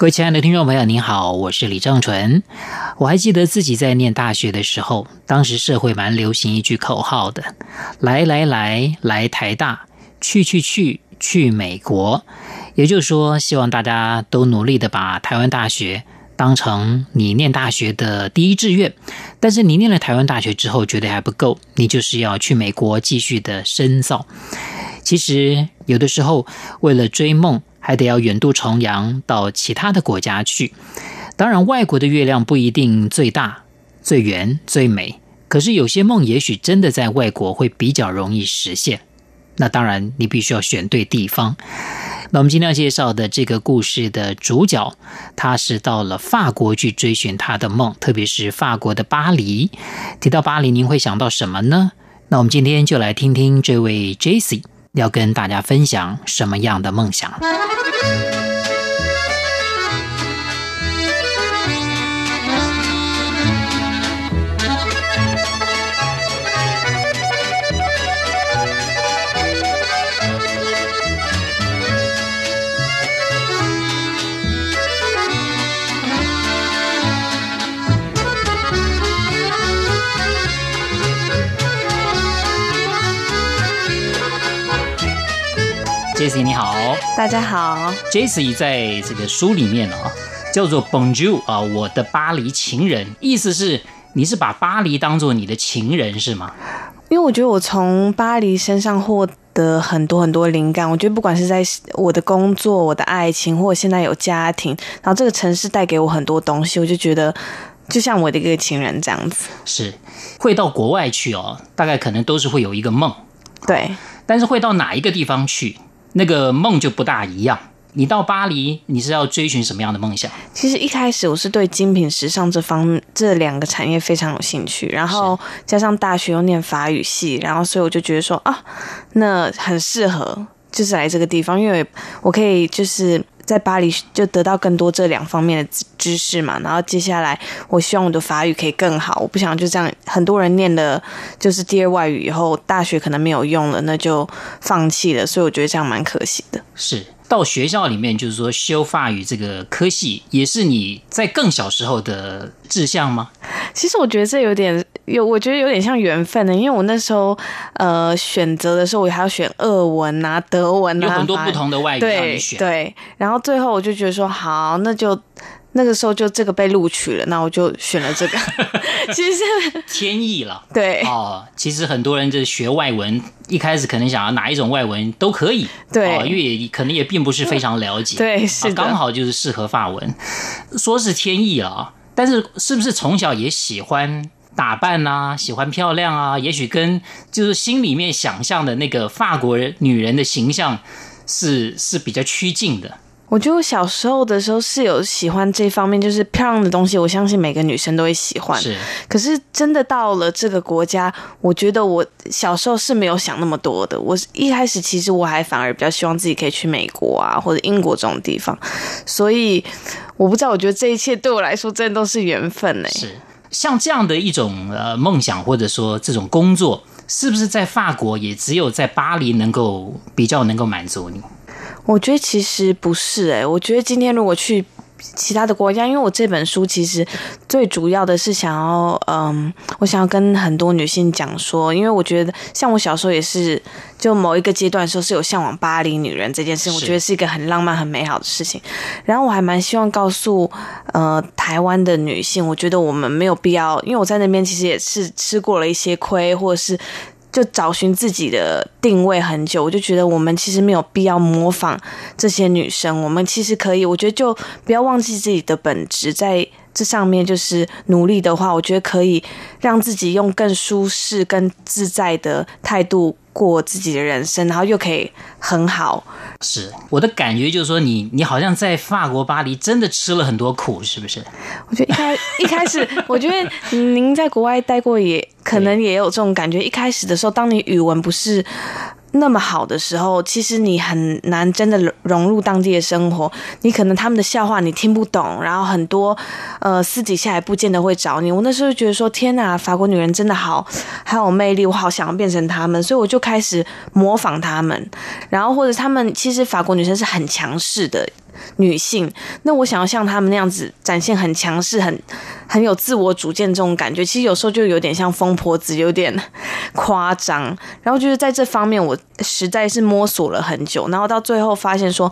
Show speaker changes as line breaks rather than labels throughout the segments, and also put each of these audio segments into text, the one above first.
各位亲爱的听众朋友，您好，我是李正淳。我还记得自己在念大学的时候，当时社会蛮流行一句口号的：“来来来，来台大，去去去，去美国。”也就是说，希望大家都努力的把台湾大学当成你念大学的第一志愿。但是你念了台湾大学之后，觉得还不够，你就是要去美国继续的深造。其实有的时候，为了追梦。还得要远渡重洋到其他的国家去。当然，外国的月亮不一定最大、最圆、最美，可是有些梦也许真的在外国会比较容易实现。那当然，你必须要选对地方。那我们今天要介绍的这个故事的主角，他是到了法国去追寻他的梦，特别是法国的巴黎。提到巴黎，您会想到什么呢？那我们今天就来听听这位 Jessie。要跟大家分享什么样的梦想。好，
大家好。
Jessie 在这个书里面啊，叫做 Bonjour 啊，我的巴黎情人，意思是你是把巴黎当做你的情人是吗？
因为我觉得我从巴黎身上获得很多很多灵感。我觉得不管是在我的工作、我的爱情，或者现在有家庭，然后这个城市带给我很多东西，我就觉得就像我的一个情人这样子。
是会到国外去哦，大概可能都是会有一个梦，
对。
但是会到哪一个地方去？那个梦就不大一样。你到巴黎，你是要追寻什么样的梦想？
其实一开始我是对精品时尚这方面这两个产业非常有兴趣，然后加上大学又念法语系，然后所以我就觉得说啊，那很适合，就是来这个地方，因为我可以就是。在巴黎就得到更多这两方面的知识嘛，然后接下来我希望我的法语可以更好，我不想就这样，很多人念了就是第二外语以后，大学可能没有用了，那就放弃了，所以我觉得这样蛮可惜的。
是。到学校里面，就是说修法语这个科系，也是你在更小时候的志向吗？
其实我觉得这有点有，我觉得有点像缘分的，因为我那时候呃选择的时候，我还要选俄文啊、德文啊，
有很多不同的外语让你选。
对对，然后最后我就觉得说好，那就。那个时候就这个被录取了，那我就选了这个。其实
天意了，
对
哦。其实很多人就学外文，一开始可能想要哪一种外文都可以，
对，
哦、因为也可能也并不是非常了解，
对，是的，
刚好就是适合法文。说是天意了，但是是不是从小也喜欢打扮啊，喜欢漂亮啊？也许跟就是心里面想象的那个法国人女人的形象是是比较趋近的。
我觉得我小时候的时候是有喜欢这方面，就是漂亮的东西。我相信每个女生都会喜欢。
是，
可是真的到了这个国家，我觉得我小时候是没有想那么多的。我一开始其实我还反而比较希望自己可以去美国啊，或者英国这种地方。所以我不知道，我觉得这一切对我来说真的都是缘分呢。
是，像这样的一种呃梦想，或者说这种工作，是不是在法国也只有在巴黎能够比较能够满足你？
我觉得其实不是诶，我觉得今天如果去其他的国家，因为我这本书其实最主要的是想要，嗯，我想要跟很多女性讲说，因为我觉得像我小时候也是，就某一个阶段的时候是有向往巴黎女人这件事情，我觉得是一个很浪漫、很美好的事情。然后我还蛮希望告诉呃台湾的女性，我觉得我们没有必要，因为我在那边其实也是吃过了一些亏，或者是。就找寻自己的定位很久，我就觉得我们其实没有必要模仿这些女生，我们其实可以，我觉得就不要忘记自己的本质，在这上面就是努力的话，我觉得可以让自己用更舒适、更自在的态度过自己的人生，然后又可以很好。
是我的感觉，就是说你你好像在法国巴黎真的吃了很多苦，是不是？
我觉得一开 一开始，我觉得您在国外待过，也可能也有这种感觉。一开始的时候，当你语文不是。那么好的时候，其实你很难真的融入当地的生活。你可能他们的笑话你听不懂，然后很多呃私底下也不见得会找你。我那时候觉得说，天哪，法国女人真的好，很有魅力，我好想要变成他们，所以我就开始模仿他们。然后或者他们其实法国女生是很强势的。女性，那我想要像她们那样子展现很强势、很很有自我主见这种感觉，其实有时候就有点像疯婆子，有点夸张。然后就是在这方面，我实在是摸索了很久，然后到最后发现说。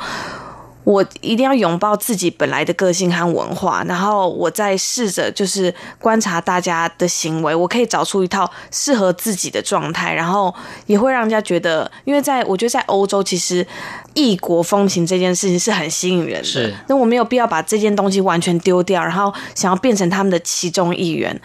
我一定要拥抱自己本来的个性和文化，然后我再试着就是观察大家的行为，我可以找出一套适合自己的状态，然后也会让人家觉得，因为在我觉得在欧洲，其实异国风情这件事情是很吸引人的。是，那我没有必要把这件东西完全丢掉，然后想要变成他们的其中一员，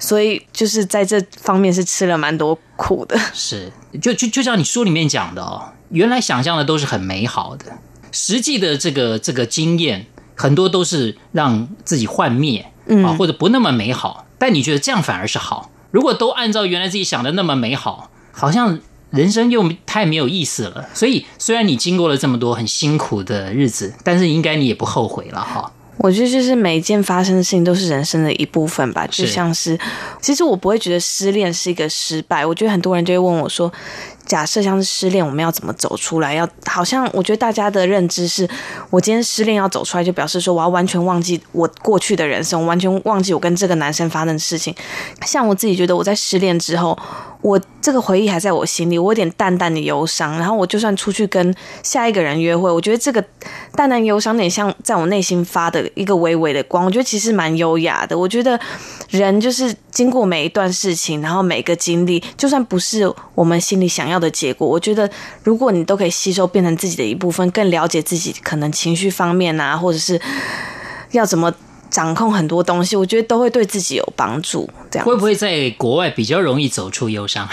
所以就是在这方面是吃了蛮多苦的。
是，就就就像你书里面讲的哦，原来想象的都是很美好的。实际的这个这个经验，很多都是让自己幻灭，嗯，啊，或者不那么美好。但你觉得这样反而是好？如果都按照原来自己想的那么美好，好像人生又太没有意思了。所以，虽然你经过了这么多很辛苦的日子，但是应该你也不后悔了哈。
我觉得就是每一件发生的事情都是人生的一部分吧。就像是，其实我不会觉得失恋是一个失败。我觉得很多人就会问我说。假设像是失恋，我们要怎么走出来？要好像我觉得大家的认知是，我今天失恋要走出来，就表示说我要完全忘记我过去的人生，完全忘记我跟这个男生发生的事情。像我自己觉得我在失恋之后，我这个回忆还在我心里，我有点淡淡的忧伤。然后我就算出去跟下一个人约会，我觉得这个淡淡忧伤有点像在我内心发的一个微微的光。我觉得其实蛮优雅的。我觉得人就是经过每一段事情，然后每个经历，就算不是我们心里想要的结果，我觉得如果你都可以吸收，变成自己的一部分，更了解自己可能情绪方面啊，或者是要怎么。掌控很多东西，我觉得都会对自己有帮助。这样会
不会在国外比较容易走出忧伤？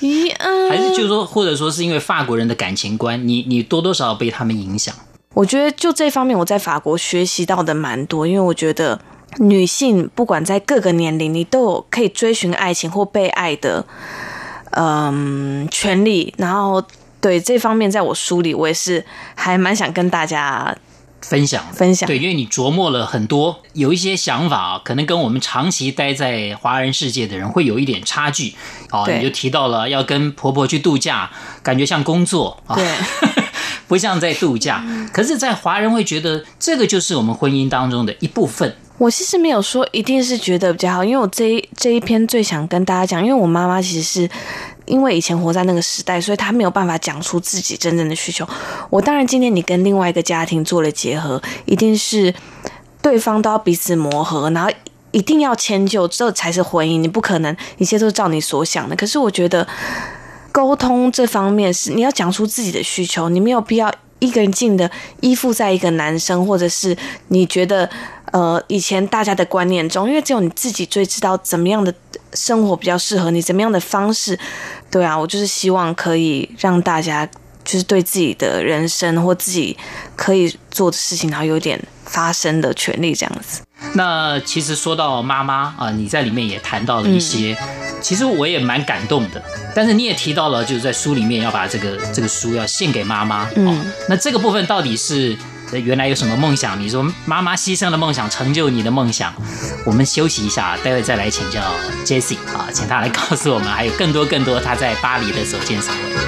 咦，还是就是说，或者说是因为法国人的感情观，你你多多少少被他们影响？
我觉得就这方面，我在法国学习到的蛮多。因为我觉得女性不管在各个年龄，你都有可以追寻爱情或被爱的嗯权利。然后对这方面，在我书里，我也是还蛮想跟大家。
分享
分享，
对，因为你琢磨了很多，有一些想法啊，可能跟我们长期待在华人世界的人会有一点差距啊。你就提到了要跟婆婆去度假，感觉像工作啊，对，不像在度假。可是，在华人会觉得这个就是我们婚姻当中的一部分。
我其实没有说一定是觉得比较好，因为我这一这一篇最想跟大家讲，因为我妈妈其实是。因为以前活在那个时代，所以她没有办法讲出自己真正的需求。我当然，今天你跟另外一个家庭做了结合，一定是对方都要彼此磨合，然后一定要迁就，这才是婚姻。你不可能一切都照你所想的。可是我觉得沟通这方面是你要讲出自己的需求，你没有必要一个人劲的依附在一个男生，或者是你觉得呃以前大家的观念中，因为只有你自己最知道怎么样的生活比较适合你，怎么样的方式。对啊，我就是希望可以让大家就是对自己的人生或自己可以做的事情，然后有点发声的权利这样子。
那其实说到妈妈啊，你在里面也谈到了一些，嗯、其实我也蛮感动的。但是你也提到了，就是在书里面要把这个这个书要献给妈妈。嗯、哦，那这个部分到底是？原来有什么梦想？你说妈妈牺牲了梦想，成就你的梦想。我们休息一下，待会再来请教 Jessie 啊，请他来告诉我们，还有更多更多他在巴黎的所见所
闻。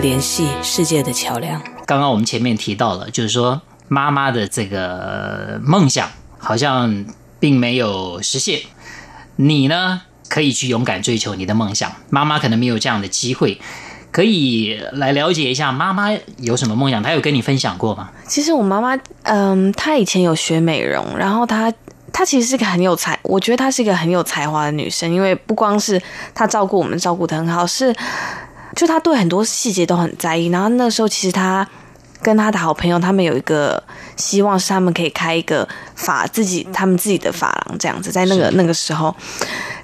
联系世界的桥梁。
刚刚我们前面提到了，就是说妈妈的这个梦想好像并没有实现。你呢，可以去勇敢追求你的梦想。妈妈可能没有这样的机会，可以来了解一下妈妈有什么梦想。她有跟你分享过吗？
其实我妈妈，嗯，她以前有学美容，然后她她其实是个很有才，我觉得她是一个很有才华的女生。因为不光是她照顾我们照顾的很好，是就他对很多细节都很在意。然后那时候其实他。跟他的好朋友，他们有一个希望是他们可以开一个法自己他们自己的发廊这样子，在那个那个时候，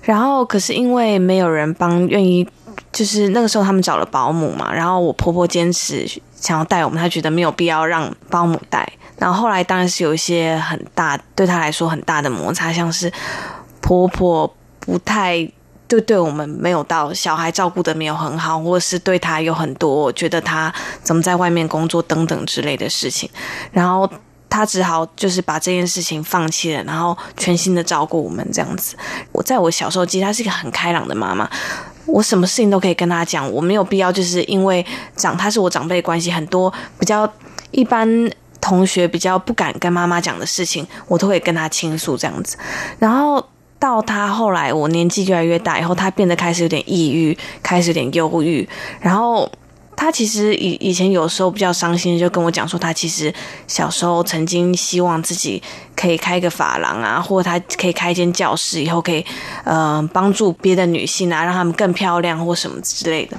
然后可是因为没有人帮，愿意就是那个时候他们找了保姆嘛，然后我婆婆坚持想要带我们，她觉得没有必要让保姆带，然后后来当然是有一些很大对她来说很大的摩擦，像是婆婆不太。就对我们没有到小孩照顾得没有很好，或者是对他有很多觉得他怎么在外面工作等等之类的事情，然后他只好就是把这件事情放弃了，然后全心的照顾我们这样子。我在我小时候，其实她是一个很开朗的妈妈，我什么事情都可以跟她讲，我没有必要就是因为长她是我长辈关系，很多比较一般同学比较不敢跟妈妈讲的事情，我都会跟她倾诉这样子，然后。到他后来，我年纪越来越大以后，他变得开始有点抑郁，开始有点忧郁。然后他其实以以前有时候比较伤心，就跟我讲说，他其实小时候曾经希望自己可以开个发廊啊，或者他可以开一间教室，以后可以呃帮助别的女性啊，让她们更漂亮或什么之类的。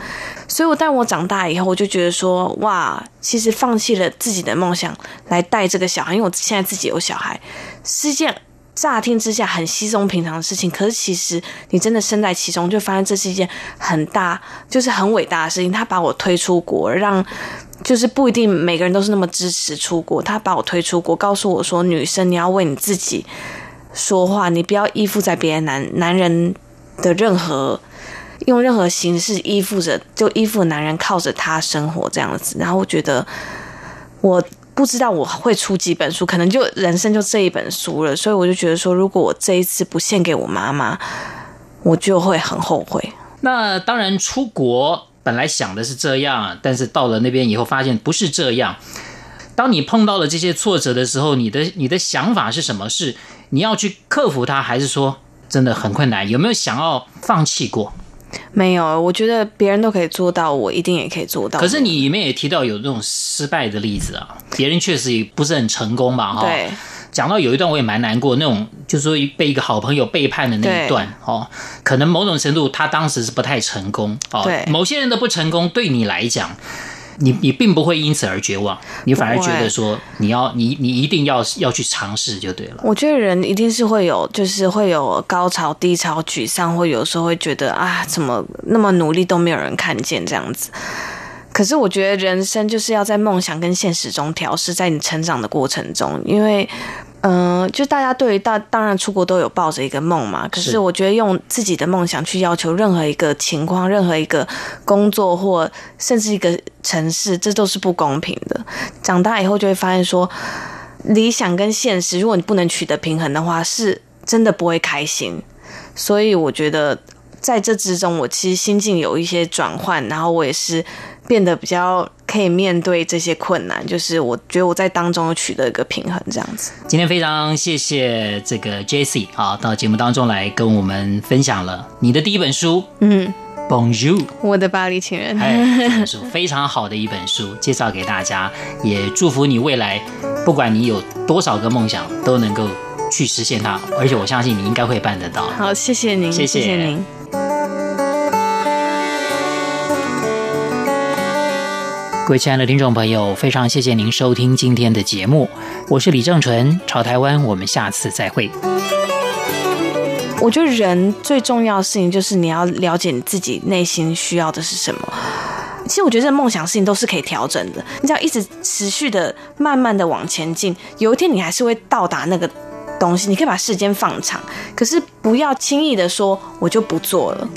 所以，我当我长大以后，我就觉得说，哇，其实放弃了自己的梦想来带这个小孩，因为我现在自己有小孩，是这样。乍听之下很稀松平常的事情，可是其实你真的身在其中，就发现这是一件很大，就是很伟大的事情。他把我推出国，让就是不一定每个人都是那么支持出国。他把我推出国，告诉我说：“女生，你要为你自己说话，你不要依附在别人男男人的任何用任何形式依附着，就依附男人，靠着他生活这样子。”然后我觉得我。不知道我会出几本书，可能就人生就这一本书了，所以我就觉得说，如果我这一次不献给我妈妈，我就会很后悔。
那当然，出国本来想的是这样，但是到了那边以后发现不是这样。当你碰到了这些挫折的时候，你的你的想法是什么？是你要去克服它，还是说真的很困难？有没有想要放弃过？
没有，我觉得别人都可以做到，我一定也可以做到。
可是你里面也提到有这种失败的例子啊，别人确实也不是很成功吧？哈，
对。
讲到有一段我也蛮难过，那种就是说被一个好朋友背叛的那一段，哦，可能某种程度他当时是不太成功，哦，对。某些人的不成功对你来讲。你你并不会因此而绝望，你反而觉得说你要你你一定要要去尝试就对了。
我觉得人一定是会有，就是会有高潮、低潮、沮丧，或有时候会觉得啊，怎么那么努力都没有人看见这样子。可是我觉得人生就是要在梦想跟现实中调试，在你成长的过程中，因为。嗯、呃，就大家对于大当然出国都有抱着一个梦嘛，可是我觉得用自己的梦想去要求任何一个情况、任何一个工作或甚至一个城市，这都是不公平的。长大以后就会发现说，理想跟现实，如果你不能取得平衡的话，是真的不会开心。所以我觉得在这之中，我其实心境有一些转换，然后我也是。变得比较可以面对这些困难，就是我觉得我在当中取得一个平衡，这样子。
今天非常谢谢这个 Jessie 啊，到节目当中来跟我们分享了你的第一本书，嗯，Bonjour，
我的巴黎情人，
哎，这本书非常好的一本书，介绍给大家，也祝福你未来，不管你有多少个梦想，都能够去实现它，而且我相信你应该会办得到。
好，谢谢您，谢谢您。
各位亲爱的听众朋友，非常谢谢您收听今天的节目，我是李正淳，潮台湾，我们下次再会。
我觉得人最重要的事情就是你要了解你自己内心需要的是什么。其实我觉得这梦想事情都是可以调整的，你只要一直持续的、慢慢的往前进，有一天你还是会到达那个东西，你可以把时间放长，可是不要轻易的说我就不做了。